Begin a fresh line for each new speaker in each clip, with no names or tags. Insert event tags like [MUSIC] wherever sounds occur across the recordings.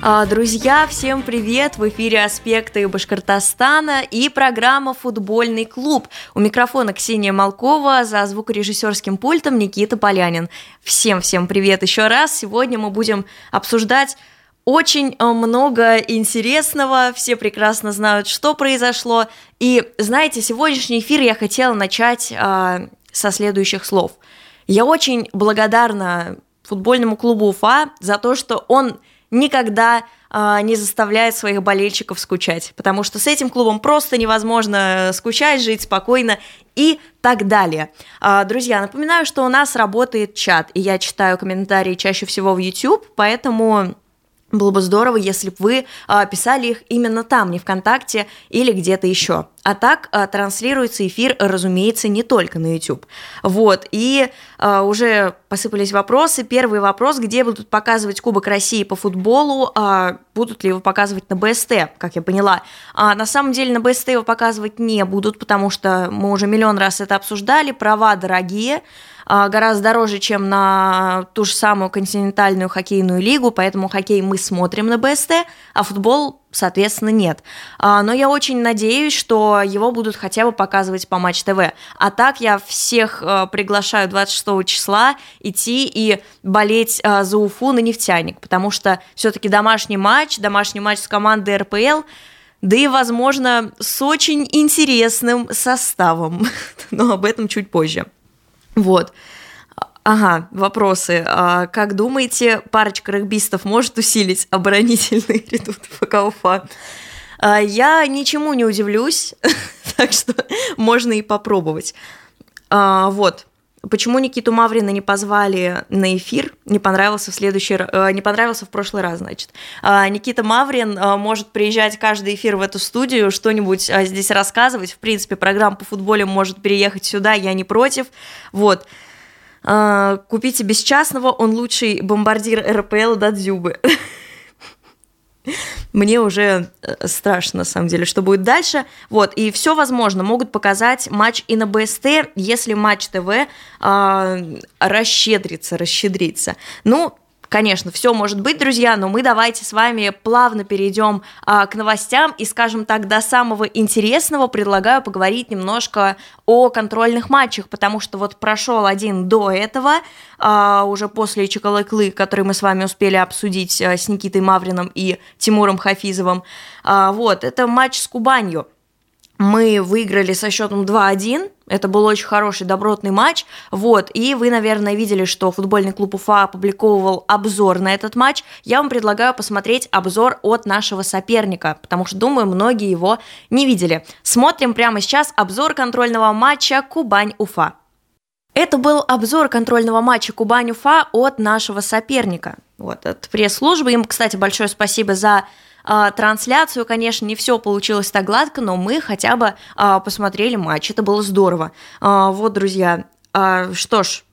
А, друзья, всем привет! В эфире «Аспекты Башкортостана» и программа «Футбольный клуб». У микрофона Ксения Малкова, за звукорежиссерским пультом Никита Полянин. Всем-всем привет еще раз! Сегодня мы будем обсуждать очень э, много интересного, все прекрасно знают, что произошло. И знаете, сегодняшний эфир я хотела начать э, со следующих слов. Я очень благодарна футбольному клубу Уфа за то, что он никогда э, не заставляет своих болельщиков скучать, потому что с этим клубом просто невозможно скучать, жить спокойно и так далее. Э, друзья, напоминаю, что у нас работает чат, и я читаю комментарии чаще всего в YouTube, поэтому было бы здорово, если бы вы а, писали их именно там, не ВКонтакте или где-то еще. А так а, транслируется эфир, разумеется, не только на YouTube. Вот, и а, уже посыпались вопросы. Первый вопрос, где будут показывать Кубок России по футболу, будут ли его показывать на БСТ, как я поняла. На самом деле на БСТ его показывать не будут, потому что мы уже миллион раз это обсуждали, права дорогие, гораздо дороже, чем на ту же самую континентальную хоккейную лигу, поэтому хоккей мы смотрим на БСТ, а футбол соответственно, нет. А, но я очень надеюсь, что его будут хотя бы показывать по Матч ТВ. А так я всех а, приглашаю 26 числа идти и болеть за Уфу на нефтяник, потому что все-таки домашний матч, домашний матч с командой РПЛ, да и, возможно, с очень интересным составом. [LAUGHS] Но об этом чуть позже. Вот. Ага, вопросы. А как думаете, парочка регбистов может усилить оборонительный редут ФК Уфа? А, я ничему не удивлюсь, [LAUGHS] так что можно и попробовать. А, вот. Почему Никиту Маврина не позвали на эфир? Не понравился в следующий, э, не понравился в прошлый раз, значит. А, Никита Маврин э, может приезжать каждый эфир в эту студию, что-нибудь э, здесь рассказывать. В принципе, программа по футболу может переехать сюда, я не против. Вот. Купите без частного, он лучший бомбардир РПЛ до Дзюбы. [LAUGHS] Мне уже э, страшно, на самом деле, что будет дальше. Вот, и все возможно. Могут показать матч и на БСТ, если матч ТВ э, расщедрится, расщедрится. Ну, Конечно, все может быть, друзья, но мы давайте с вами плавно перейдем а, к новостям и, скажем так, до самого интересного предлагаю поговорить немножко о контрольных матчах, потому что вот прошел один до этого, а, уже после Чекалыклы, который мы с вами успели обсудить а, с Никитой Мавриным и Тимуром Хафизовым. А, вот, это матч с Кубанью. Мы выиграли со счетом 2-1. Это был очень хороший, добротный матч. Вот, и вы, наверное, видели, что футбольный клуб Уфа опубликовывал обзор на этот матч. Я вам предлагаю посмотреть обзор от нашего соперника, потому что, думаю, многие его не видели. Смотрим прямо сейчас обзор контрольного матча Кубань-Уфа. Это был обзор контрольного матча Кубань-Уфа от нашего соперника. Вот, от пресс-службы. Им, кстати, большое спасибо за а, трансляцию, конечно, не все получилось так гладко, но мы хотя бы а, посмотрели матч, это было здорово. А, вот, друзья, что ж,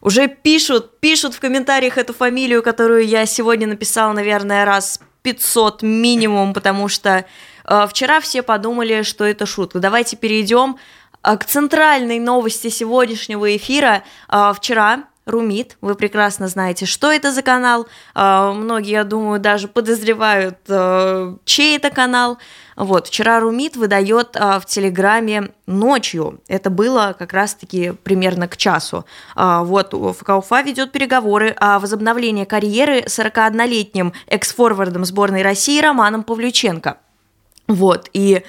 уже пишут, пишут в комментариях эту фамилию, которую я сегодня написала, наверное, раз 500 минимум, потому что э, вчера все подумали, что это шутка. Давайте перейдем к центральной новости сегодняшнего эфира. Э, вчера Румит, вы прекрасно знаете, что это за канал. А, многие, я думаю, даже подозревают, а, чей это канал. Вот, вчера Румит выдает а, в Телеграме ночью. Это было как раз-таки примерно к часу. Вот, ФК Уфа ведет переговоры о возобновлении карьеры 41-летним экс-форвардом сборной России Романом Павлюченко. Вот, и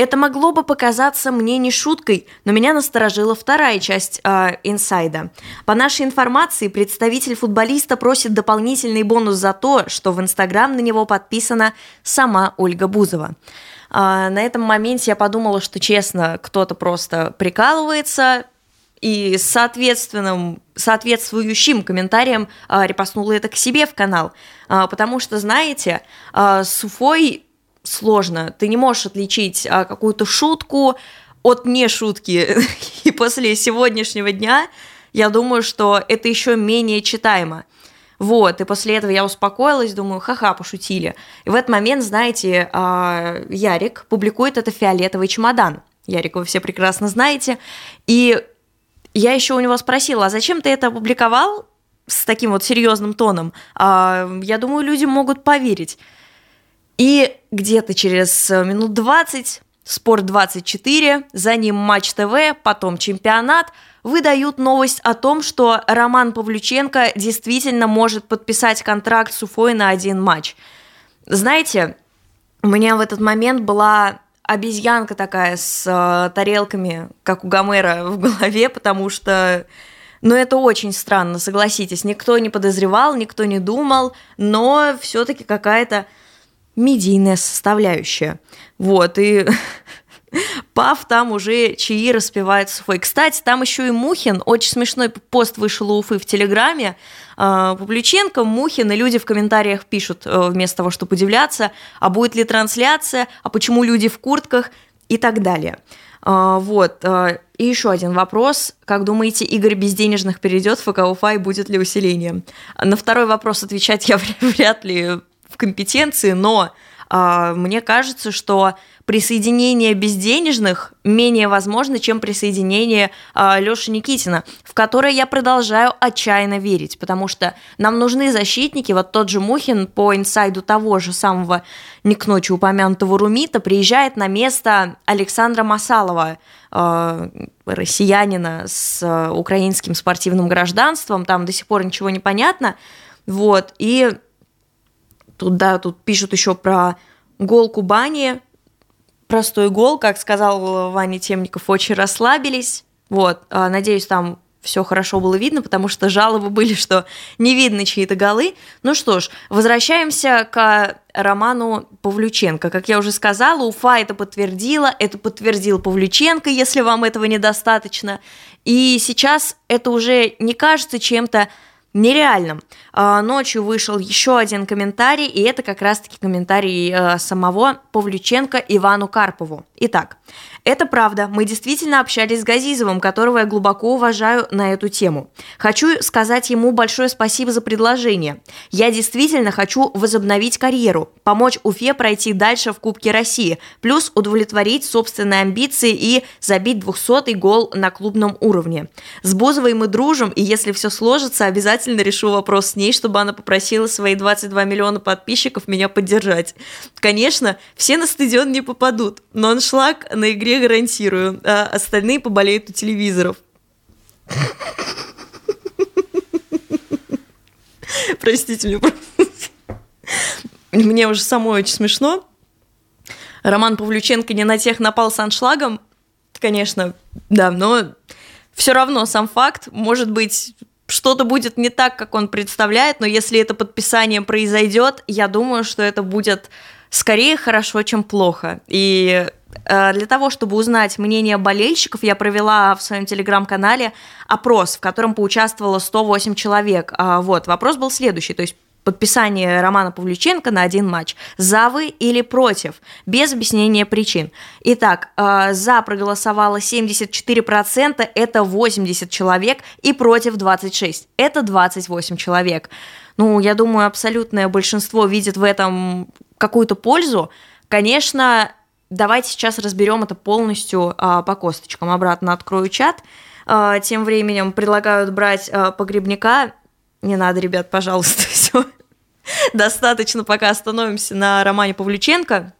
это могло бы показаться мне не шуткой, но меня насторожила вторая часть э, инсайда. По нашей информации, представитель футболиста просит дополнительный бонус за то, что в Инстаграм на него подписана сама Ольга Бузова. А, на этом моменте я подумала, что, честно, кто-то просто прикалывается, и соответственным, соответствующим комментарием а, репостнула это к себе в канал. А, потому что, знаете, а, с Уфой сложно. Ты не можешь отличить а, какую-то шутку от не шутки. [LAUGHS] И после сегодняшнего дня я думаю, что это еще менее читаемо. Вот, и после этого я успокоилась, думаю, ха-ха, пошутили. И в этот момент, знаете, а, Ярик публикует это фиолетовый чемодан. Ярик вы все прекрасно знаете. И я еще у него спросила, а зачем ты это опубликовал? с таким вот серьезным тоном, я думаю, люди могут поверить. И где-то через минут 20 Спорт 24, за ним Матч ТВ, потом чемпионат, выдают новость о том, что Роман Павлюченко действительно может подписать контракт с Уфой на один матч. Знаете, у меня в этот момент была обезьянка такая с э, тарелками, как у Гомера в голове, потому что ну, это очень странно, согласитесь. Никто не подозревал, никто не думал, но все-таки какая-то медийная составляющая. Вот, и [LAUGHS] Пав там уже чаи распевает с Уфой. Кстати, там еще и Мухин, очень смешной пост вышел у Уфы в Телеграме. А, Публиченко, Мухин, и люди в комментариях пишут, э, вместо того, чтобы удивляться, а будет ли трансляция, а почему люди в куртках и так далее. А, вот. А, и еще один вопрос. Как думаете, Игорь Безденежных перейдет в ФК Уфа и будет ли усиление? На второй вопрос отвечать я [LAUGHS] вряд ли в компетенции, но мне кажется, что присоединение безденежных менее возможно, чем присоединение э, Лёши Никитина, в которое я продолжаю отчаянно верить, потому что нам нужны защитники, вот тот же Мухин по инсайду того же самого не к ночи упомянутого Румита приезжает на место Александра Масалова, э, россиянина с э, украинским спортивным гражданством, там до сих пор ничего не понятно, вот, и тут, да, тут пишут еще про гол Кубани, простой гол, как сказал Ваня Темников, очень расслабились. Вот, а, надеюсь, там все хорошо было видно, потому что жалобы были, что не видно чьи-то голы. Ну что ж, возвращаемся к роману Павлюченко. Как я уже сказала, Уфа это подтвердила, это подтвердил Павлюченко, если вам этого недостаточно. И сейчас это уже не кажется чем-то нереальным. А, ночью вышел еще один комментарий, и это как раз-таки комментарий э, самого Павлюченко Ивану Карпову. Итак, это правда, мы действительно общались с Газизовым, которого я глубоко уважаю на эту тему. Хочу сказать ему большое спасибо за предложение. Я действительно хочу возобновить карьеру, помочь Уфе пройти дальше в Кубке России, плюс удовлетворить собственные амбиции и забить 200-й гол на клубном уровне. С Бузовой мы дружим, и если все сложится, обязательно решу вопрос с ней, чтобы она попросила свои 22 миллиона подписчиков меня поддержать. Конечно, все на стадион не попадут, но аншлаг на игре игре гарантирую. А остальные поболеют у телевизоров. Простите меня, Мне уже самой очень смешно. Роман Павлюченко не на тех напал с аншлагом. Конечно, да, но все равно сам факт, может быть, что-то будет не так, как он представляет, но если это подписание произойдет, я думаю, что это будет скорее хорошо, чем плохо. И для того, чтобы узнать мнение болельщиков, я провела в своем телеграм-канале опрос, в котором поучаствовало 108 человек. А, вот, вопрос был следующий, то есть подписание Романа Павлюченко на один матч. За вы или против? Без объяснения причин. Итак, э, за проголосовало 74%, это 80 человек, и против 26, это 28 человек. Ну, я думаю, абсолютное большинство видит в этом какую-то пользу. Конечно, Давайте сейчас разберем это полностью а, по косточкам. Обратно открою чат. А, тем временем предлагают брать а, погребника. Не надо, ребят, пожалуйста, [LAUGHS] все. Достаточно, пока остановимся на романе Павлюченко.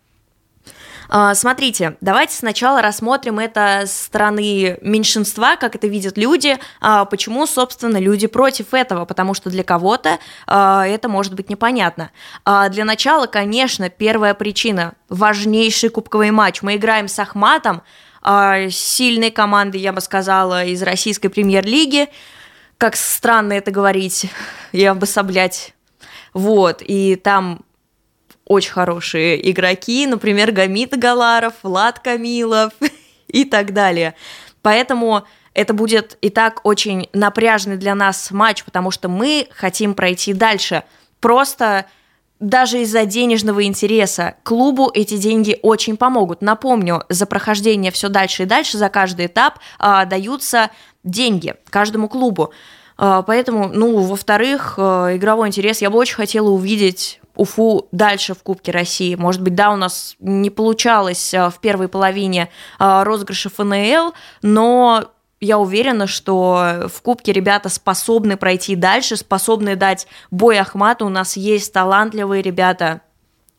А, смотрите, давайте сначала рассмотрим это с стороны меньшинства, как это видят люди, а, почему, собственно, люди против этого, потому что для кого-то а, это может быть непонятно. Для начала, конечно, первая причина – важнейший кубковый матч. Мы играем с Ахматом, сильной команды, я бы сказала, из российской премьер-лиги, как странно это говорить и обособлять. Вот, и там очень хорошие игроки, например, Гамит Галаров, Влад Камилов [LAUGHS] и так далее. Поэтому это будет и так очень напряжный для нас матч, потому что мы хотим пройти дальше. Просто даже из-за денежного интереса клубу эти деньги очень помогут. Напомню, за прохождение все дальше и дальше, за каждый этап а, даются деньги каждому клубу. А, поэтому, ну, во-вторых, а, игровой интерес. Я бы очень хотела увидеть Уфу дальше в Кубке России. Может быть, да, у нас не получалось а, в первой половине а, розыгрыша ФНЛ, но я уверена, что в Кубке ребята способны пройти дальше, способны дать бой Ахмату. У нас есть талантливые ребята,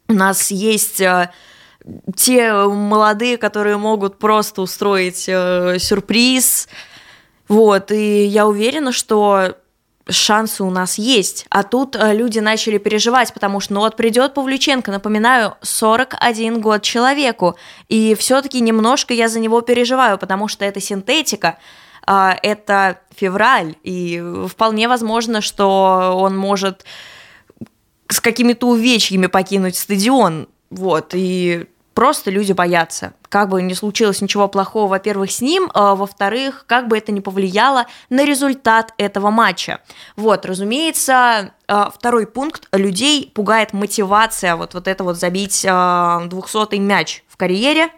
у нас есть э, те молодые, которые могут просто устроить э, сюрприз. Вот, и я уверена, что шансы у нас есть. А тут э, люди начали переживать, потому что, ну вот придет Павлюченко, напоминаю, 41 год человеку, и все-таки немножко я за него переживаю, потому что это синтетика, э, это февраль, и вполне возможно, что он может с какими-то увечьями покинуть стадион. Вот, и просто люди боятся. Как бы не случилось ничего плохого, во-первых, с ним, а во-вторых, как бы это не повлияло на результат этого матча. Вот, разумеется, а, второй пункт. Людей пугает мотивация вот, вот это вот забить 200-й а, мяч в карьере,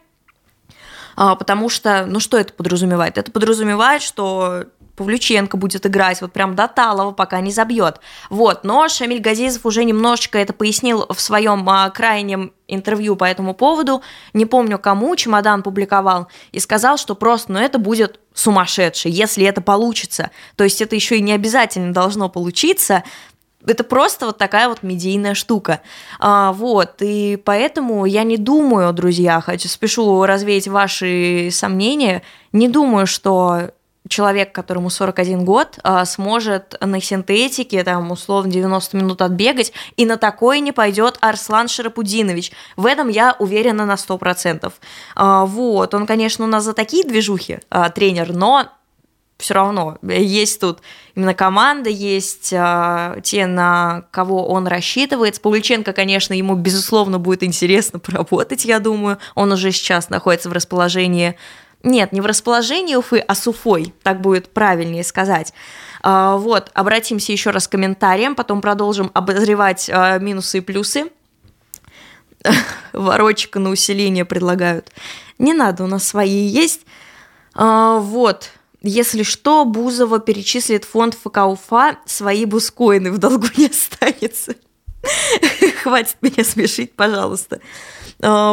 а, потому что, ну что это подразумевает? Это подразумевает, что Павлюченко будет играть вот прям до Талова, пока не забьет. Вот, но Шамиль Газизов уже немножечко это пояснил в своем а, крайнем интервью по этому поводу, не помню кому, чемодан публиковал, и сказал, что просто, ну это будет сумасшедший, если это получится. То есть это еще и не обязательно должно получиться, это просто вот такая вот медийная штука. А, вот, и поэтому я не думаю, друзья, хочу, спешу развеять ваши сомнения, не думаю, что человек, которому 41 год, а, сможет на синтетике, там, условно, 90 минут отбегать, и на такое не пойдет Арслан Шарапудинович. В этом я уверена на 100%. А, вот, он, конечно, у нас за такие движухи а, тренер, но все равно есть тут именно команда, есть те, на кого он рассчитывает. С Павлюченко, конечно, ему, безусловно, будет интересно [LAUGHS] поработать, я думаю. Он уже сейчас находится в расположении нет, не в расположении Уфы, а с Уфой, так будет правильнее сказать. А, вот, обратимся еще раз к комментариям, потом продолжим обозревать а, минусы и плюсы. [LAUGHS] Ворочка на усиление предлагают. Не надо, у нас свои есть. А, вот, если что, Бузова перечислит фонд ФК Уфа, свои бускоины в долгу не [LAUGHS] останется. [LAUGHS] Хватит меня смешить, пожалуйста. А,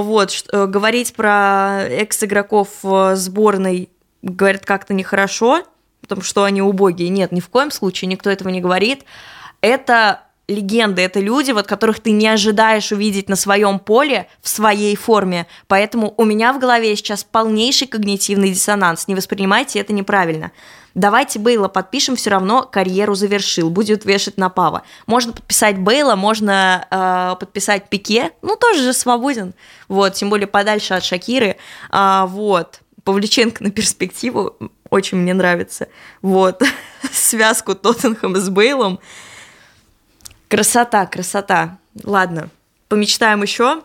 вот, э, говорить про экс-игроков э, сборной, говорят, как-то нехорошо, потому что они убогие. Нет, ни в коем случае никто этого не говорит. Это легенды, это люди, вот которых ты не ожидаешь увидеть на своем поле в своей форме. Поэтому у меня в голове сейчас полнейший когнитивный диссонанс. Не воспринимайте это неправильно. Давайте Бейла подпишем, все равно карьеру завершил, будет вешать на Пава. Можно подписать Бейла, можно э, подписать Пике, ну тоже же свободен, вот, тем более подальше от Шакиры, а, вот. Павлюченко на перспективу очень мне нравится, вот, [LAUGHS] связку Тоттенхэма с Бейлом, красота, красота, ладно, помечтаем еще,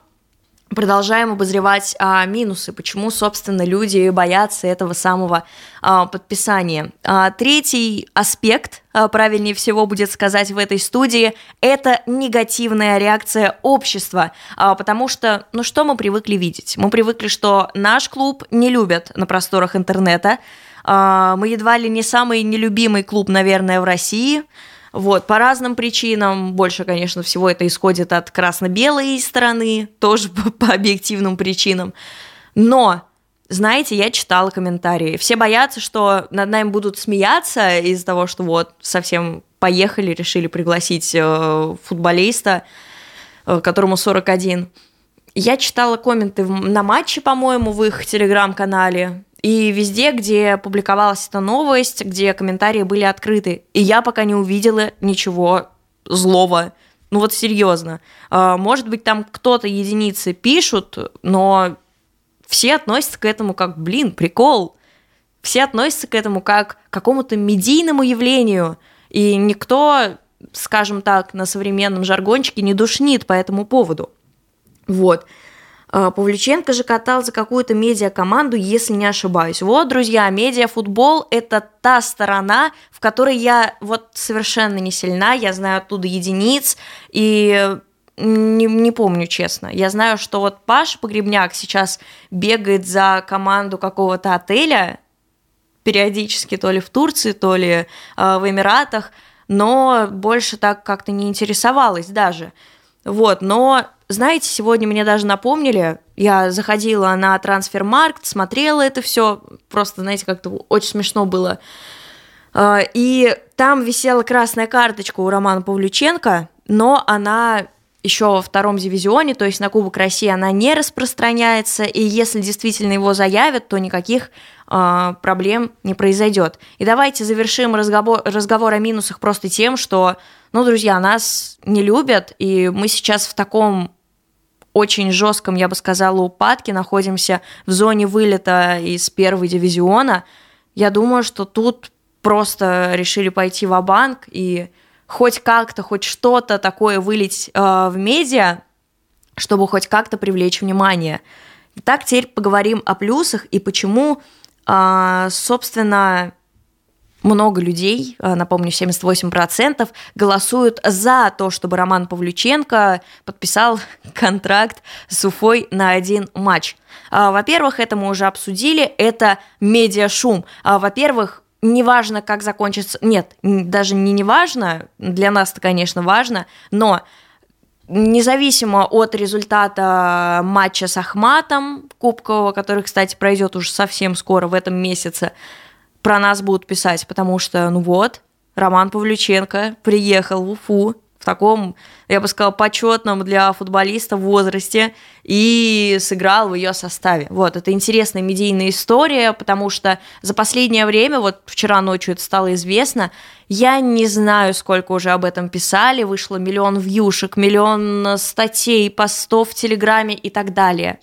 продолжаем обозревать а, минусы, почему, собственно, люди боятся этого самого а, подписания. А, третий аспект, а, правильнее всего будет сказать в этой студии, это негативная реакция общества, а, потому что, ну что мы привыкли видеть? Мы привыкли, что наш клуб не любят на просторах интернета, а, мы едва ли не самый нелюбимый клуб, наверное, в России – вот, по разным причинам. Больше, конечно, всего это исходит от красно-белой стороны, тоже по, [LAUGHS] по объективным причинам. Но знаете, я читала комментарии. Все боятся, что над нами будут смеяться из-за того, что вот совсем поехали, решили пригласить э, футболиста, э, которому 41. Я читала комменты на матче, по-моему, в их телеграм-канале. И везде, где публиковалась эта новость, где комментарии были открыты, и я пока не увидела ничего злого. Ну вот серьезно. А, может быть, там кто-то единицы пишут, но все относятся к этому как, блин, прикол. Все относятся к этому как к какому-то медийному явлению. И никто, скажем так, на современном жаргончике не душнит по этому поводу. Вот. А, Павлюченко же катал за какую-то медиакоманду, если не ошибаюсь. Вот, друзья, медиафутбол – это та сторона, в которой я вот совершенно не сильна, я знаю оттуда единиц, и не, не помню, честно. Я знаю, что вот Паша Погребняк сейчас бегает за команду какого-то отеля, периодически то ли в Турции, то ли э, в Эмиратах, но больше так как-то не интересовалась даже. Вот, но, знаете, сегодня мне даже напомнили, я заходила на трансфермаркт, смотрела это все, просто, знаете, как-то очень смешно было. А, и там висела красная карточка у Романа Павлюченко, но она еще во втором дивизионе, то есть на Кубок России она не распространяется, и если действительно его заявят, то никаких э, проблем не произойдет. И давайте завершим разговор, разговор о минусах просто тем, что, ну, друзья, нас не любят, и мы сейчас в таком очень жестком, я бы сказала, упадке находимся в зоне вылета из первого дивизиона. Я думаю, что тут просто решили пойти в банк и хоть как-то, хоть что-то такое вылить э, в медиа, чтобы хоть как-то привлечь внимание. Итак, теперь поговорим о плюсах и почему, э, собственно, много людей, э, напомню, 78%, голосуют за то, чтобы Роман Павлюченко подписал [LAUGHS] контракт с Уфой на один матч. Э, во-первых, это мы уже обсудили, это медиашум. Э, во-первых, неважно, как закончится... Нет, даже не неважно, для нас это, конечно, важно, но независимо от результата матча с Ахматом Кубкового, который, кстати, пройдет уже совсем скоро в этом месяце, про нас будут писать, потому что, ну вот, Роман Павлюченко приехал в Уфу, таком, я бы сказала, почетном для футболиста возрасте и сыграл в ее составе. Вот, это интересная медийная история, потому что за последнее время, вот вчера ночью это стало известно, я не знаю, сколько уже об этом писали, вышло миллион вьюшек, миллион статей, постов в Телеграме и так далее.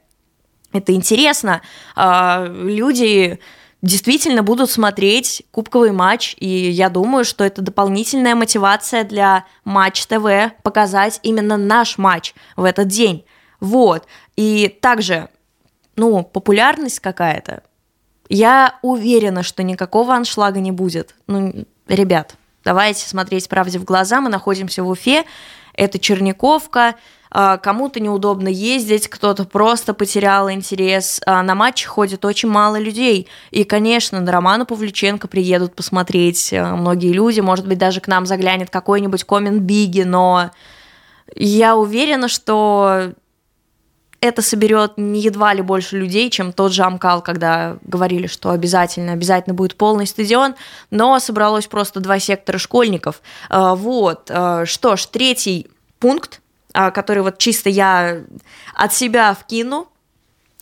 Это интересно. А, люди действительно будут смотреть кубковый матч, и я думаю, что это дополнительная мотивация для Матч ТВ показать именно наш матч в этот день. Вот. И также, ну, популярность какая-то. Я уверена, что никакого аншлага не будет. Ну, ребят, давайте смотреть правде в глаза. Мы находимся в Уфе. Это Черниковка. А, кому-то неудобно ездить, кто-то просто потерял интерес. А, на матчи ходит очень мало людей. И, конечно, на Романа Павлюченко приедут посмотреть а, многие люди. Может быть, даже к нам заглянет какой-нибудь коммент Биги, но я уверена, что это соберет не едва ли больше людей, чем тот же Амкал, когда говорили, что обязательно, обязательно будет полный стадион, но собралось просто два сектора школьников. Вот, что ж, третий пункт который вот чисто я от себя вкину.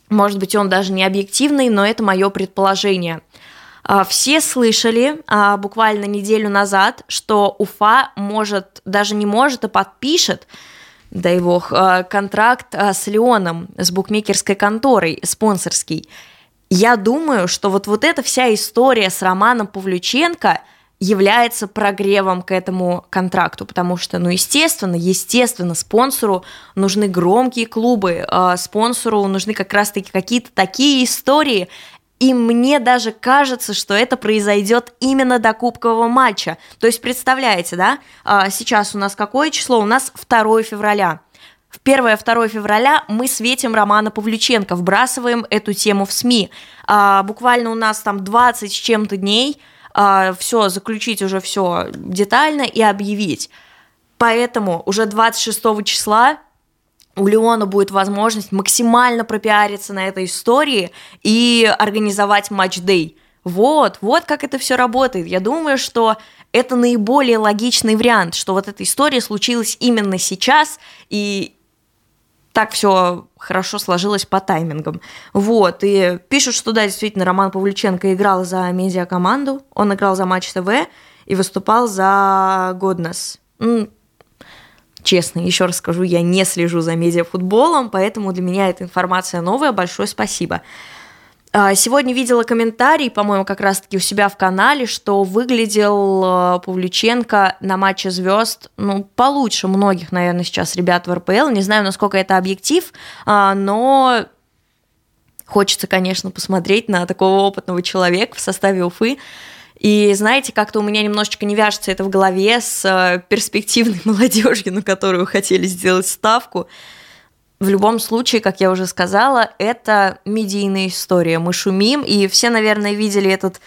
Может быть, он даже не объективный, но это мое предположение. А, все слышали а, буквально неделю назад, что Уфа может, даже не может, а подпишет, дай бог, контракт с Леоном, с букмекерской конторой, спонсорский. Я думаю, что вот, вот эта вся история с Романом Павлюченко – является прогревом к этому контракту, потому что, ну, естественно, естественно, спонсору нужны громкие клубы, э, спонсору нужны как раз-таки какие-то такие истории, и мне даже кажется, что это произойдет именно до кубкового матча. То есть, представляете, да, э, сейчас у нас какое число? У нас 2 февраля. В 1-2 февраля мы светим Романа Павлюченко, вбрасываем эту тему в СМИ. А, буквально у нас там 20 с чем-то дней – все, заключить уже все детально и объявить. Поэтому уже 26 числа у Леона будет возможность максимально пропиариться на этой истории и организовать матч-дей. Вот, вот как это все работает. Я думаю, что это наиболее логичный вариант, что вот эта история случилась именно сейчас, и так все хорошо сложилось по таймингам. Вот, и пишут, что да, действительно, Роман Павлюченко играл за медиакоманду, он играл за Матч ТВ и выступал за Годнес. Честно, еще раз скажу, я не слежу за медиафутболом, поэтому для меня эта информация новая. Большое спасибо. А, сегодня видела комментарий, по-моему, как раз-таки у себя в канале, что выглядел а, Павлюченко на матче звезд, ну, получше многих, наверное, сейчас ребят в РПЛ. Не знаю, насколько это объектив, а, но хочется, конечно, посмотреть на такого опытного человека в составе Уфы. И знаете, как-то у меня немножечко не вяжется это в голове с перспективной [LAUGHS] молодежью, на которую хотели сделать ставку в любом случае, как я уже сказала, это медийная история. Мы шумим, и все, наверное, видели этот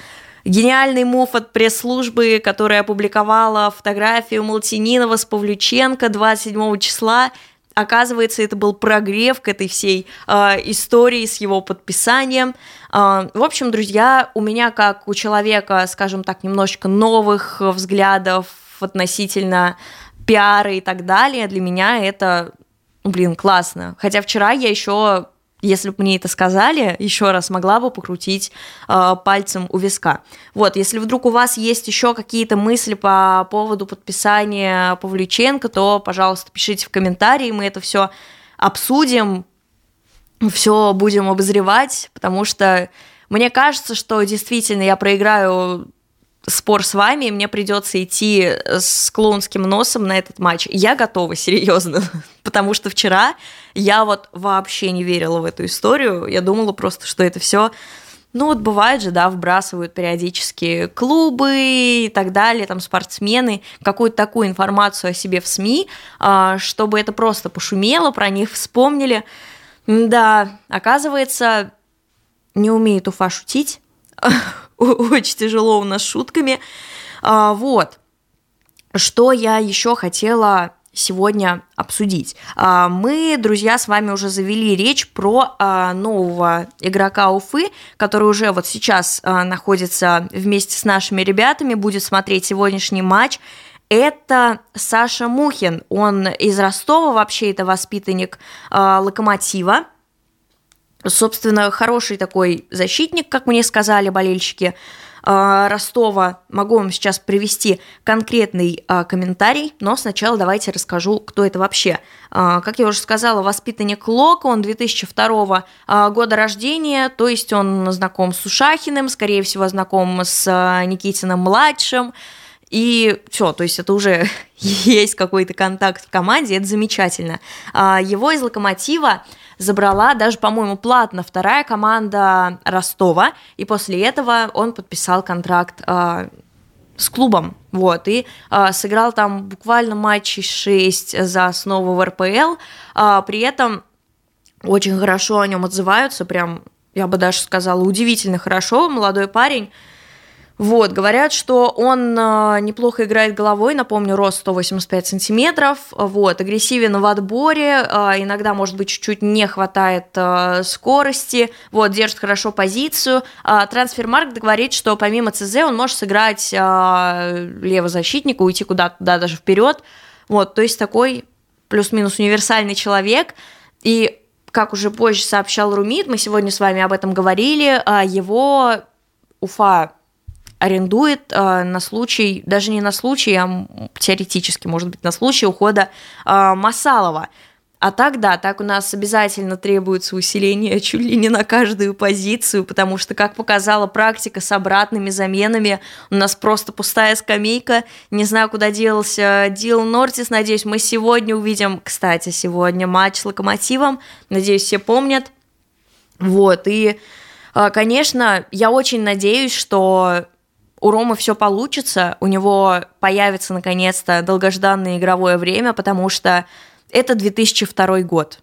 гениальный мув от пресс-службы, которая опубликовала фотографию Малтининова с Павлюченко 27 числа. Оказывается, это был прогрев к этой всей э, истории с его подписанием. Э, в общем, друзья, у меня, как у человека, скажем так, немножечко новых взглядов относительно пиара и так далее, для меня это, блин, классно. Хотя вчера я еще если бы мне это сказали, еще раз могла бы покрутить э, пальцем у виска. Вот, если вдруг у вас есть еще какие-то мысли по поводу подписания Павлюченко, то, пожалуйста, пишите в комментарии, мы это все обсудим, все будем обозревать, потому что мне кажется, что действительно я проиграю спор с вами, и мне придется идти с клоунским носом на этот матч. Я готова, серьезно, [LAUGHS] потому что вчера я вот вообще не верила в эту историю. Я думала просто, что это все ну вот бывает же, да, вбрасывают периодически клубы и так далее, там спортсмены, какую-то такую информацию о себе в СМИ, а, чтобы это просто пошумело, про них вспомнили. Да, оказывается, не умеет Уфа шутить, [LAUGHS] [LAUGHS] очень тяжело у нас шутками. А, вот. Что я еще хотела сегодня обсудить. А, мы, друзья, с вами уже завели речь про а, нового игрока Уфы, который уже вот сейчас находится вместе с нашими ребятами, будет смотреть сегодняшний матч. Это Саша Мухин. Он из Ростова, вообще это воспитанник Локомотива. Собственно, хороший такой защитник, как мне сказали болельщики э, Ростова. Могу вам сейчас привести конкретный э, комментарий, но сначала давайте расскажу, кто это вообще. Э, как я уже сказала, воспитанник Лока, он 2002 года рождения, то есть он знаком с Ушахиным, скорее всего, знаком с Никитиным-младшим, и все, то есть это уже [LAUGHS] есть какой-то контакт в команде, это замечательно. Его из Локомотива забрала даже, по-моему, платно вторая команда Ростова, и после этого он подписал контракт э, с клубом, вот, и э, сыграл там буквально матчей 6 за основу в РПЛ, э, при этом очень хорошо о нем отзываются, прям, я бы даже сказала, удивительно хорошо, молодой парень, вот, говорят, что он э, неплохо играет головой, напомню, рост 185 сантиметров, вот, агрессивен в отборе, э, иногда, может быть, чуть-чуть не хватает э, скорости, вот, держит хорошо позицию. Трансфермаркт говорит, что помимо ЦЗ он может сыграть э, левозащитника, уйти куда-то, да, даже вперед, вот, то есть такой плюс-минус универсальный человек, и как уже позже сообщал Румит, мы сегодня с вами об этом говорили, его Уфа арендует э, на случай, даже не на случай, а теоретически, может быть, на случай ухода э, Масалова. А так, да, так у нас обязательно требуется усиление [LAUGHS] чуть ли не на каждую позицию, потому что, как показала практика с обратными заменами, у нас просто пустая скамейка. Не знаю, куда делся Дил Нортис. Надеюсь, мы сегодня увидим, кстати, сегодня матч с Локомотивом. Надеюсь, все помнят. Вот, и, э, конечно, я очень надеюсь, что у Ромы все получится, у него появится наконец-то долгожданное игровое время, потому что это 2002 год.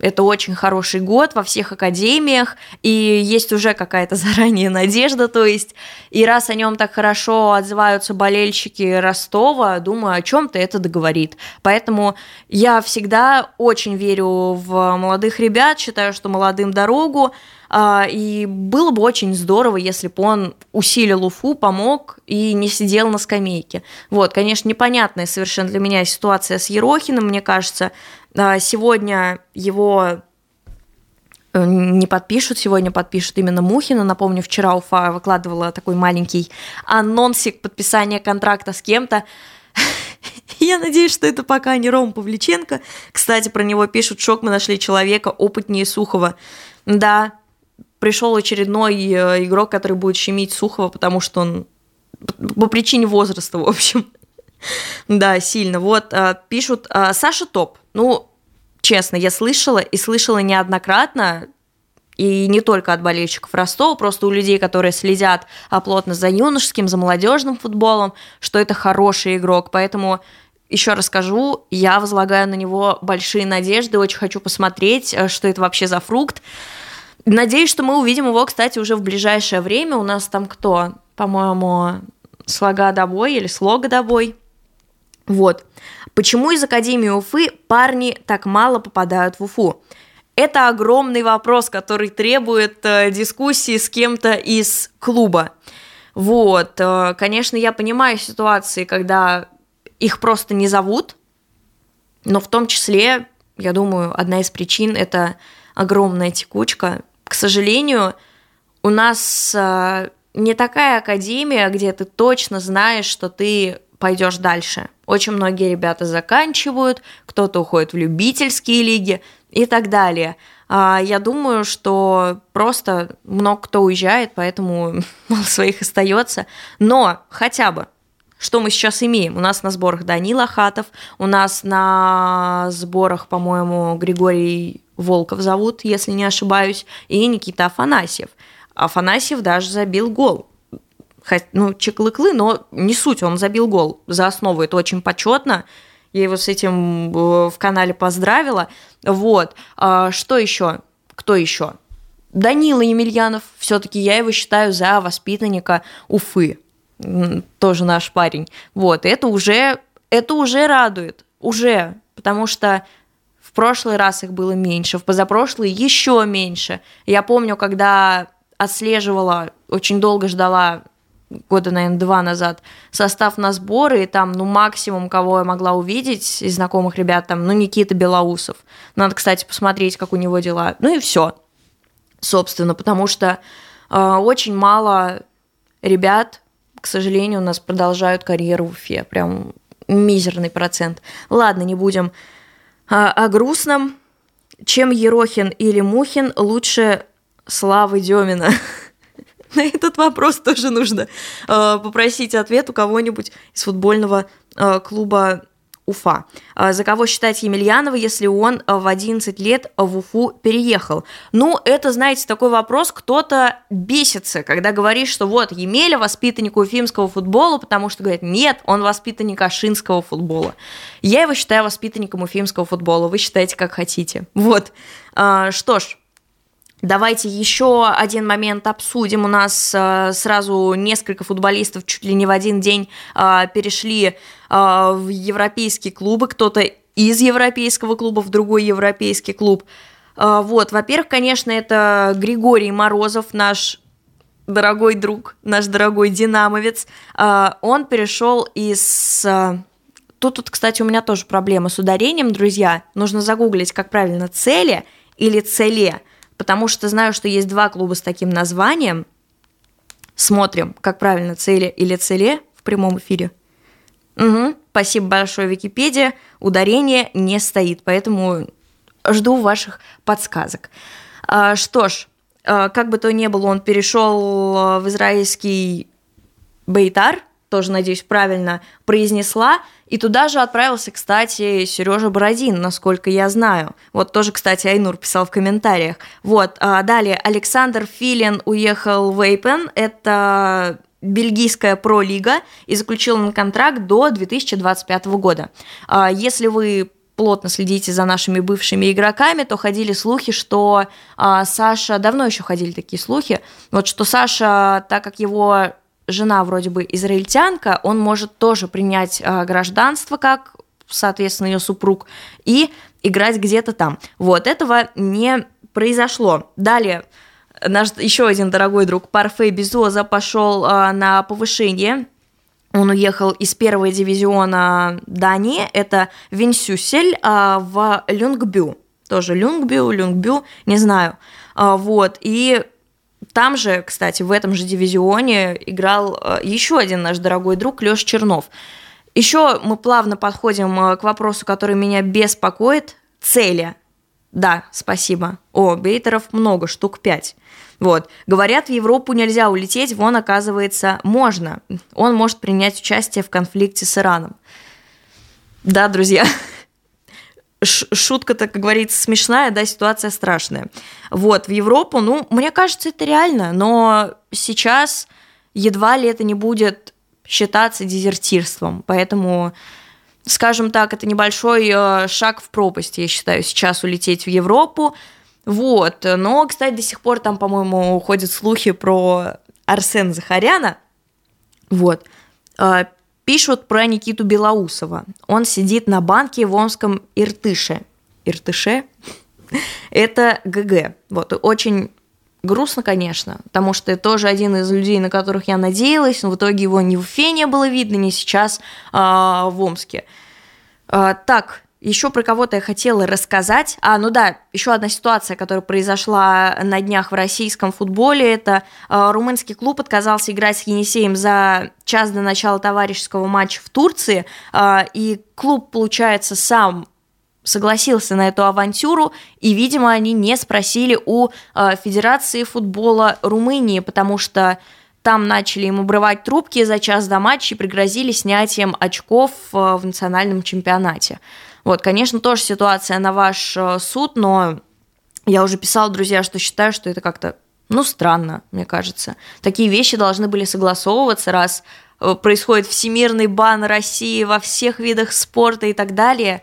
Это очень хороший год во всех академиях, и есть уже какая-то [LAUGHS] заранее надежда, то есть, и раз о нем так хорошо отзываются болельщики Ростова, думаю, о чем-то это договорит. Поэтому я всегда очень верю в молодых ребят, считаю, что молодым дорогу, и было бы очень здорово, если бы он усилил Уфу, помог и не сидел на скамейке. Вот, конечно, непонятная совершенно для меня ситуация с Ерохиным, мне кажется. А, сегодня его э, не подпишут, сегодня подпишут именно Мухина. Напомню, вчера Уфа выкладывала такой маленький анонсик подписания контракта с кем-то. [LAUGHS] Я надеюсь, что это пока не Ром Павличенко. Кстати, про него пишут, шок, мы нашли человека опытнее Сухова. Да, пришел очередной э, игрок, который будет щемить Сухова, потому что он по причине возраста, в общем. [LAUGHS] да, сильно. Вот, э, пишут, э, Саша топ. Ну, честно, я слышала и слышала неоднократно, и не только от болельщиков Ростова, просто у людей, которые следят плотно за юношеским, за молодежным футболом, что это хороший игрок. Поэтому еще раз скажу, я возлагаю на него большие надежды, очень хочу посмотреть, что это вообще за фрукт. Надеюсь, что мы увидим его, кстати, уже в ближайшее время. У нас там кто? По-моему, слога добой или слога добой. Вот. Почему из Академии Уфы парни так мало попадают в Уфу? Это огромный вопрос, который требует э, дискуссии с кем-то из клуба. Вот, э, конечно, я понимаю ситуации, когда их просто не зовут, но в том числе, я думаю, одна из причин это огромная текучка. К сожалению, у нас э, не такая академия, где ты точно знаешь, что ты пойдешь дальше. Очень многие ребята заканчивают, кто-то уходит в любительские лиги и так далее. А, я думаю, что просто много кто уезжает, поэтому [LAUGHS] мало своих остается. Но хотя бы что мы сейчас имеем? У нас на сборах Данила Хатов, у нас на сборах, по-моему, Григорий Волков зовут, если не ошибаюсь, и Никита Афанасьев. Афанасьев даже забил гол. Ну, чеклыклы, но не суть, он забил гол за основу, это очень почетно. Я его с этим э, в канале поздравила. Вот. А что еще? Кто еще? Данила Емельянов, все-таки я его считаю за воспитанника Уфы. Тоже наш парень. Вот, это уже, это уже радует. Уже. Потому что в прошлый раз их было меньше, в позапрошлый еще меньше. Я помню, когда отслеживала, очень долго ждала года, наверное, два назад, состав на сборы, и там, ну, максимум, кого я могла увидеть из знакомых ребят, там, ну, Никита Белоусов. Надо, кстати, посмотреть, как у него дела. Ну и все, собственно, потому что э, очень мало ребят, к сожалению, у нас продолжают карьеру в Уфе. Прям мизерный процент. Ладно, не будем э, о грустном. Чем Ерохин или Мухин лучше Славы Демина? [LAUGHS] На этот вопрос тоже нужно э, попросить ответ у кого-нибудь из футбольного э, клуба Уфа. Э, за кого считать Емельянова, если он в 11 лет в Уфу переехал? Ну, это, знаете, такой вопрос, кто-то бесится, когда говоришь, что вот Емеля воспитанник уфимского футбола, потому что говорят, нет, он воспитанник ашинского футбола. Я его считаю воспитанником уфимского футбола, вы считаете как хотите. Вот. Что ж, Давайте еще один момент обсудим. У нас э, сразу несколько футболистов чуть ли не в один день э, перешли э, в европейские клубы. Кто-то из европейского клуба в другой европейский клуб. Э, вот, во-первых, конечно, это Григорий Морозов, наш дорогой друг, наш дорогой динамовец. Э, он перешел из... Э, Тут, тут, кстати, у меня тоже проблема с ударением, друзья. Нужно загуглить, как правильно, цели или целе потому что знаю, что есть два клуба с таким названием. Смотрим, как правильно, цели или целе в прямом эфире. Угу, спасибо большое, Википедия. Ударение не стоит, поэтому жду ваших подсказок. А, что ж, а, как бы то ни было, он перешел в израильский Бейтар – тоже, надеюсь, правильно произнесла. И туда же отправился, кстати, Сережа Бородин, насколько я знаю. Вот тоже, кстати, Айнур писал в комментариях. Вот, а далее Александр Филин уехал в Эйпен, это бельгийская пролига, и заключил на контракт до 2025 года. А если вы плотно следите за нашими бывшими игроками, то ходили слухи, что а, Саша, давно еще ходили такие слухи, вот что Саша, так как его жена вроде бы израильтянка, он может тоже принять э, гражданство, как, соответственно, ее супруг, и играть где-то там. Вот, этого не произошло. Далее, наш еще один дорогой друг Парфей Безоза пошел э, на повышение. Он уехал из первого дивизиона Дании, это Винсюсель, э, в Люнгбю. Тоже Люнгбю, Люнгбю, не знаю. Э, вот, и там же, кстати, в этом же дивизионе играл э, еще один наш дорогой друг Лёш Чернов. Еще мы плавно подходим э, к вопросу, который меня беспокоит. Цели. Да, спасибо. О, бейтеров много, штук пять. Вот. Говорят, в Европу нельзя улететь, вон, оказывается, можно. Он может принять участие в конфликте с Ираном. Да, друзья, шутка-то, как говорится, смешная, да, ситуация страшная. Вот, в Европу, ну, мне кажется, это реально, но сейчас едва ли это не будет считаться дезертирством, поэтому, скажем так, это небольшой э, шаг в пропасть, я считаю, сейчас улететь в Европу, вот, но, кстати, до сих пор там, по-моему, ходят слухи про Арсена Захаряна, вот, э, Пишут про Никиту Белоусова. Он сидит на банке в Омском Иртыше. Иртыше? [LAUGHS] Это ГГ. Вот, очень грустно, конечно, потому что это тоже один из людей, на которых я надеялась, но в итоге его ни в Уфе не было видно, ни сейчас а, в Омске. А, так, еще про кого-то я хотела рассказать. А, ну да, еще одна ситуация, которая произошла на днях в российском футболе, это э, румынский клуб отказался играть с Енисеем за час до начала товарищеского матча в Турции, э, и клуб, получается, сам согласился на эту авантюру, и, видимо, они не спросили у э, Федерации футбола Румынии, потому что там начали им обрывать трубки за час до матча и пригрозили снятием очков э, в национальном чемпионате. Вот, конечно, тоже ситуация на ваш э, суд, но я уже писала, друзья, что считаю, что это как-то, ну, странно, мне кажется. Такие вещи должны были согласовываться, раз э, происходит всемирный бан России во всех видах спорта и так далее.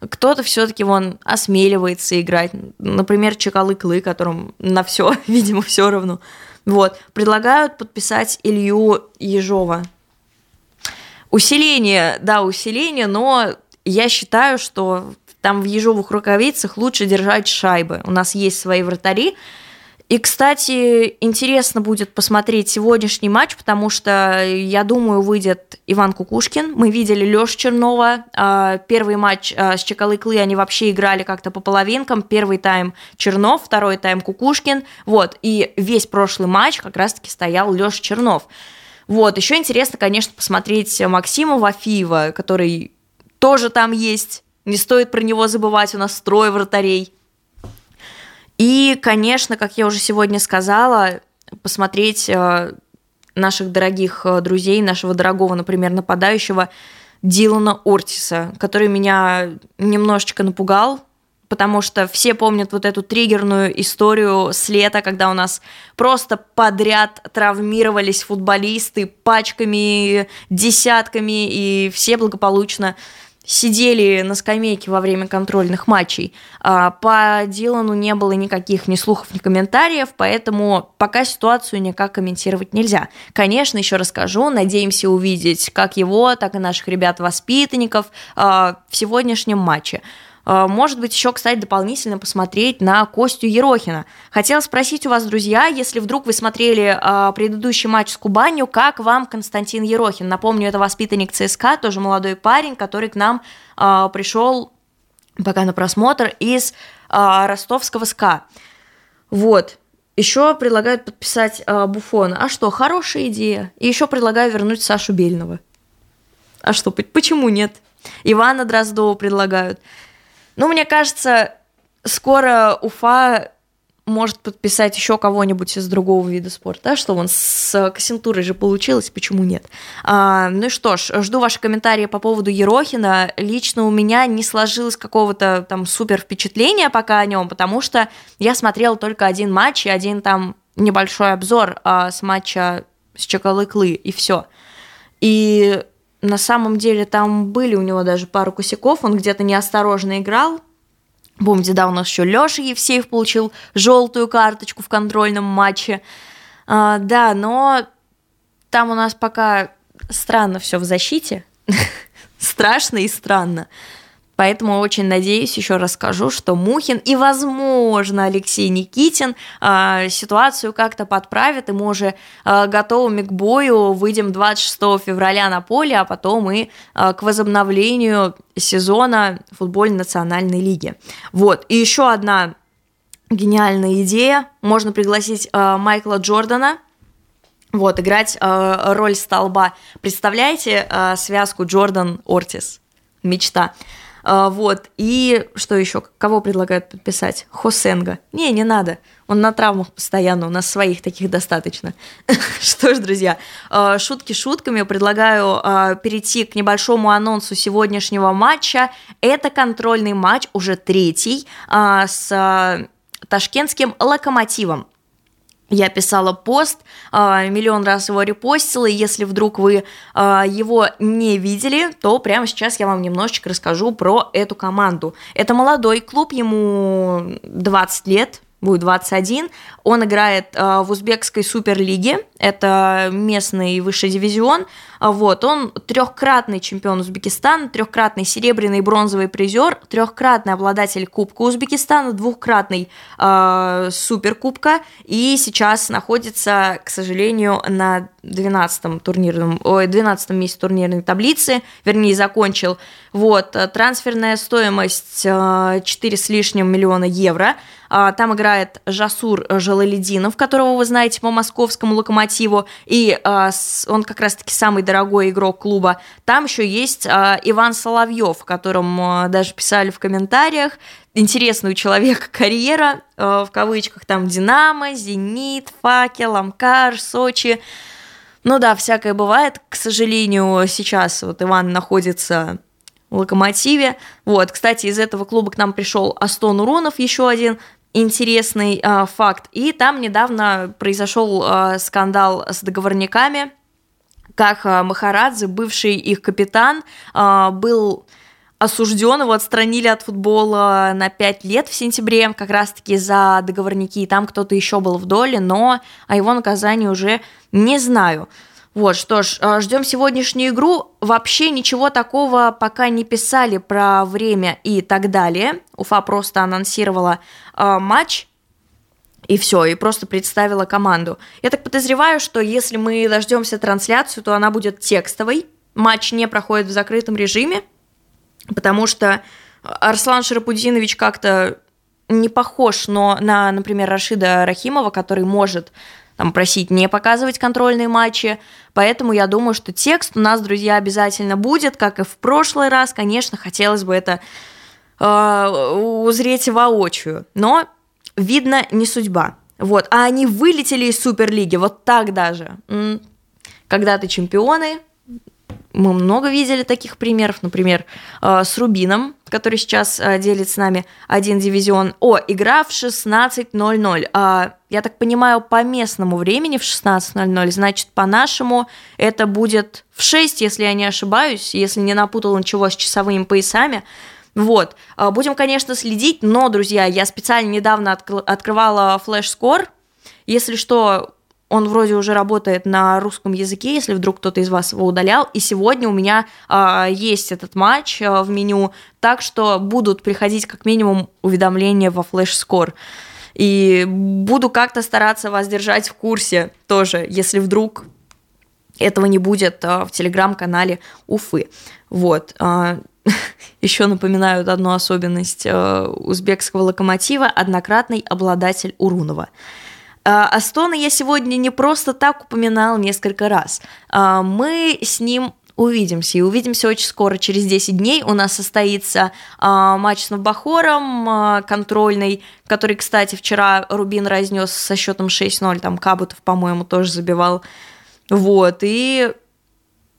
Кто-то все-таки вон осмеливается играть. Например, Чекалы-Клы, которым на все, [LAUGHS] видимо, все равно. Вот. Предлагают подписать Илью Ежова. Усиление, да, усиление, но я считаю, что там в ежовых рукавицах лучше держать шайбы. У нас есть свои вратари. И, кстати, интересно будет посмотреть сегодняшний матч, потому что, я думаю, выйдет Иван Кукушкин. Мы видели Лёшу Чернова. А, первый матч а, с Чекалыклы они вообще играли как-то по половинкам. Первый тайм Чернов, второй тайм Кукушкин. Вот, и весь прошлый матч как раз-таки стоял Лёша Чернов. Вот, еще интересно, конечно, посмотреть Максима Вафиева, который тоже там есть. Не стоит про него забывать, у нас трое вратарей. И, конечно, как я уже сегодня сказала, посмотреть э, наших дорогих э, друзей, нашего дорогого, например, нападающего Дилана Ортиса, который меня немножечко напугал, потому что все помнят вот эту триггерную историю с лета, когда у нас просто подряд травмировались футболисты пачками, десятками, и все благополучно сидели на скамейке во время контрольных матчей. А, по Дилану не было никаких ни слухов, ни комментариев, поэтому пока ситуацию никак комментировать нельзя. Конечно, еще расскажу, надеемся увидеть как его, так и наших ребят-воспитанников а, в сегодняшнем матче. А, может быть, еще, кстати, дополнительно посмотреть на Костю Ерохина. Хотела спросить у вас, друзья, если вдруг вы смотрели а, предыдущий матч с Кубанью, как вам Константин Ерохин? Напомню, это воспитанник ЦСКА, тоже молодой парень, который к нам а, пришел пока на просмотр из ростовского СКА. Вот. Еще предлагают подписать э, Буфона. А что, хорошая идея. И еще предлагаю вернуть Сашу Бельного. А что, почему нет? Ивана Дроздова предлагают. Ну, мне кажется, скоро Уфа может подписать еще кого-нибудь из другого вида спорта, что он с Кассентурой же получилось, почему нет? А, ну что ж, жду ваши комментарии по поводу Ерохина. Лично у меня не сложилось какого-то там супер впечатления пока о нем, потому что я смотрела только один матч и один там небольшой обзор а, с матча с Чакалыклы, и все. И на самом деле там были у него даже пару косяков, он где-то неосторожно играл. Помните, да, у нас еще Леша Евсеев получил желтую карточку в контрольном матче. А, да, но там у нас пока странно все в защите. [LAUGHS] Страшно и странно. Поэтому очень надеюсь, еще расскажу, что Мухин и, возможно, Алексей Никитин э, ситуацию как-то подправят, и мы уже э, готовыми к бою выйдем 26 февраля на поле, а потом и э, к возобновлению сезона футбольной национальной лиги. Вот, и еще одна гениальная идея. Можно пригласить э, Майкла Джордана, вот, играть э, роль столба. Представляете э, связку Джордан-Ортис? Мечта. А, вот. И что еще? Кого предлагают подписать? Хосенга. Не, не надо. Он на травмах постоянно, у нас своих таких достаточно. [LAUGHS] Что ж, друзья, а, шутки шутками. Предлагаю а, перейти к небольшому анонсу сегодняшнего матча. Это контрольный матч, уже третий, с ташкентским локомотивом. Я писала пост, а, миллион раз его репостила, и если вдруг вы а, его не видели, то прямо сейчас я вам немножечко расскажу про эту команду. Это молодой клуб, ему 20 лет, будет 21. Он играет а, в узбекской суперлиге, это местный высший дивизион. Вот, он трехкратный чемпион Узбекистана, трехкратный серебряный и бронзовый призер, трехкратный обладатель Кубка Узбекистана, двухкратный э, суперкубка и сейчас находится, к сожалению, на 12-м турнирном, ой, 12 месте турнирной таблицы, вернее, закончил. Вот, трансферная стоимость 4 с лишним миллиона евро. Там играет Жасур Жалалединов, которого вы знаете по московскому локомотиву, и он как раз-таки самый дорогой игрок клуба. Там еще есть э, Иван Соловьев, о котором э, даже писали в комментариях. Интересный у человека [LAUGHS] карьера, э, в кавычках, там Динамо, Зенит, Факел, Амкар, Сочи. Ну да, всякое бывает. К сожалению, сейчас вот Иван находится в Локомотиве. Вот, кстати, из этого клуба к нам пришел Астон Уронов, еще один интересный э, факт. И там недавно произошел э, скандал с договорниками как а, Махарадзе, бывший их капитан, а, был осужден, его отстранили от футбола на 5 лет в сентябре, как раз-таки за договорники, и там кто-то еще был в доле, но о его наказании уже не знаю. Вот, что ж, а, ждем сегодняшнюю игру. Вообще ничего такого пока не писали про время и так далее. Уфа просто анонсировала э, матч и все, и просто представила команду. Я так подозреваю, что если мы дождемся трансляцию, то она будет текстовой. Матч не проходит в закрытом режиме, потому что Арслан Шарапудинович как-то не похож но на, например, Рашида Рахимова, который может там, просить не показывать контрольные матчи. Поэтому я думаю, что текст у нас, друзья, обязательно будет, как и в прошлый раз. Конечно, хотелось бы это э, узреть воочию. Но видно, не судьба. Вот, а они вылетели из Суперлиги, вот так даже. Когда-то чемпионы, мы много видели таких примеров, например, э, с Рубином, который сейчас э, делит с нами один дивизион. О, игра в 16.00. А, я так понимаю, по местному времени в 16.00, значит, по-нашему это будет в 6, если я не ошибаюсь, если не напутал ничего с часовыми поясами. Вот. А, будем, конечно, следить, но, друзья, я специально недавно откр- открывала флеш-скор. Если что, он вроде уже работает на русском языке, если вдруг кто-то из вас его удалял. И сегодня у меня э, есть этот матч э, в меню, так что будут приходить как минимум уведомления во флеш-скор. И буду как-то стараться вас держать в курсе тоже, если вдруг этого не будет э, в телеграм-канале Уфы. Вот. [LAUGHS] Еще напоминают одну особенность э, узбекского локомотива – однократный обладатель Урунова. Астона я сегодня не просто так упоминал несколько раз. Э, мы с ним увидимся. И увидимся очень скоро, через 10 дней. У нас состоится э, матч с Новбахором, контрольный, который, кстати, вчера Рубин разнес со счетом 6-0. Там Кабутов, по-моему, тоже забивал. Вот, и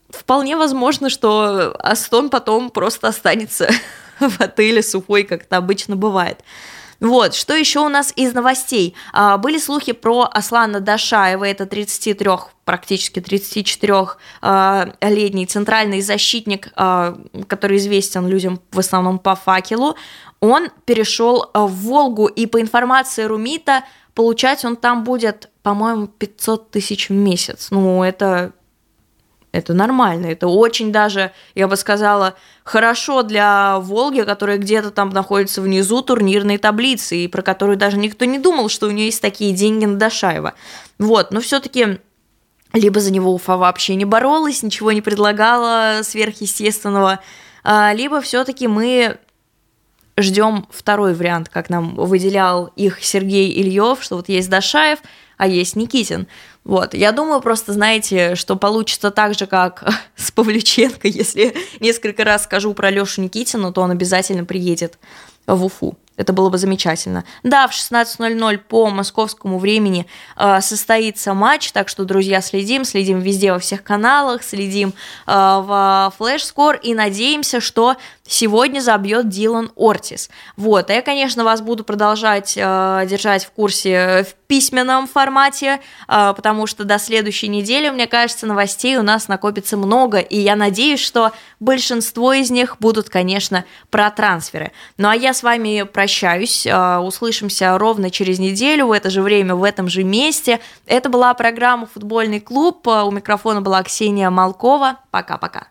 вполне возможно, что Астон потом просто останется [LAUGHS] в отеле сухой, как это обычно бывает. Вот, что еще у нас из новостей? А, были слухи про Аслана Дашаева, это 33, практически 34-летний а, центральный защитник, а, который известен людям в основном по факелу. Он перешел в Волгу, и по информации Румита, получать он там будет, по-моему, 500 тысяч в месяц. Ну, это это нормально, это очень даже, я бы сказала, хорошо для Волги, которая где-то там находится внизу турнирной таблицы, и про которую даже никто не думал, что у нее есть такие деньги на Дашаева. Вот, но все-таки либо за него Уфа вообще не боролась, ничего не предлагала сверхъестественного, а, либо все-таки мы ждем второй вариант, как нам выделял их Сергей Ильев, что вот есть Дашаев, а есть Никитин. Вот, я думаю, просто знаете, что получится так же, как [LAUGHS] с Павлюченко, если несколько раз скажу про Лешу Никитина, то он обязательно приедет в Уфу. Это было бы замечательно. Да, в 16.00 по московскому времени э, состоится матч, так что, друзья, следим, следим везде во всех каналах, следим э, в флеш-скор и надеемся, что сегодня забьет Дилан Ортис. Вот, а я, конечно, вас буду продолжать э, держать в курсе в письменном формате, э, потому что до следующей недели, мне кажется, новостей у нас накопится много, и я надеюсь, что большинство из них будут, конечно, про трансферы. Ну а я с вами прощаюсь, э, услышимся ровно через неделю в это же время, в этом же месте. Это была программа «Футбольный клуб», у микрофона была Ксения Малкова. Пока-пока.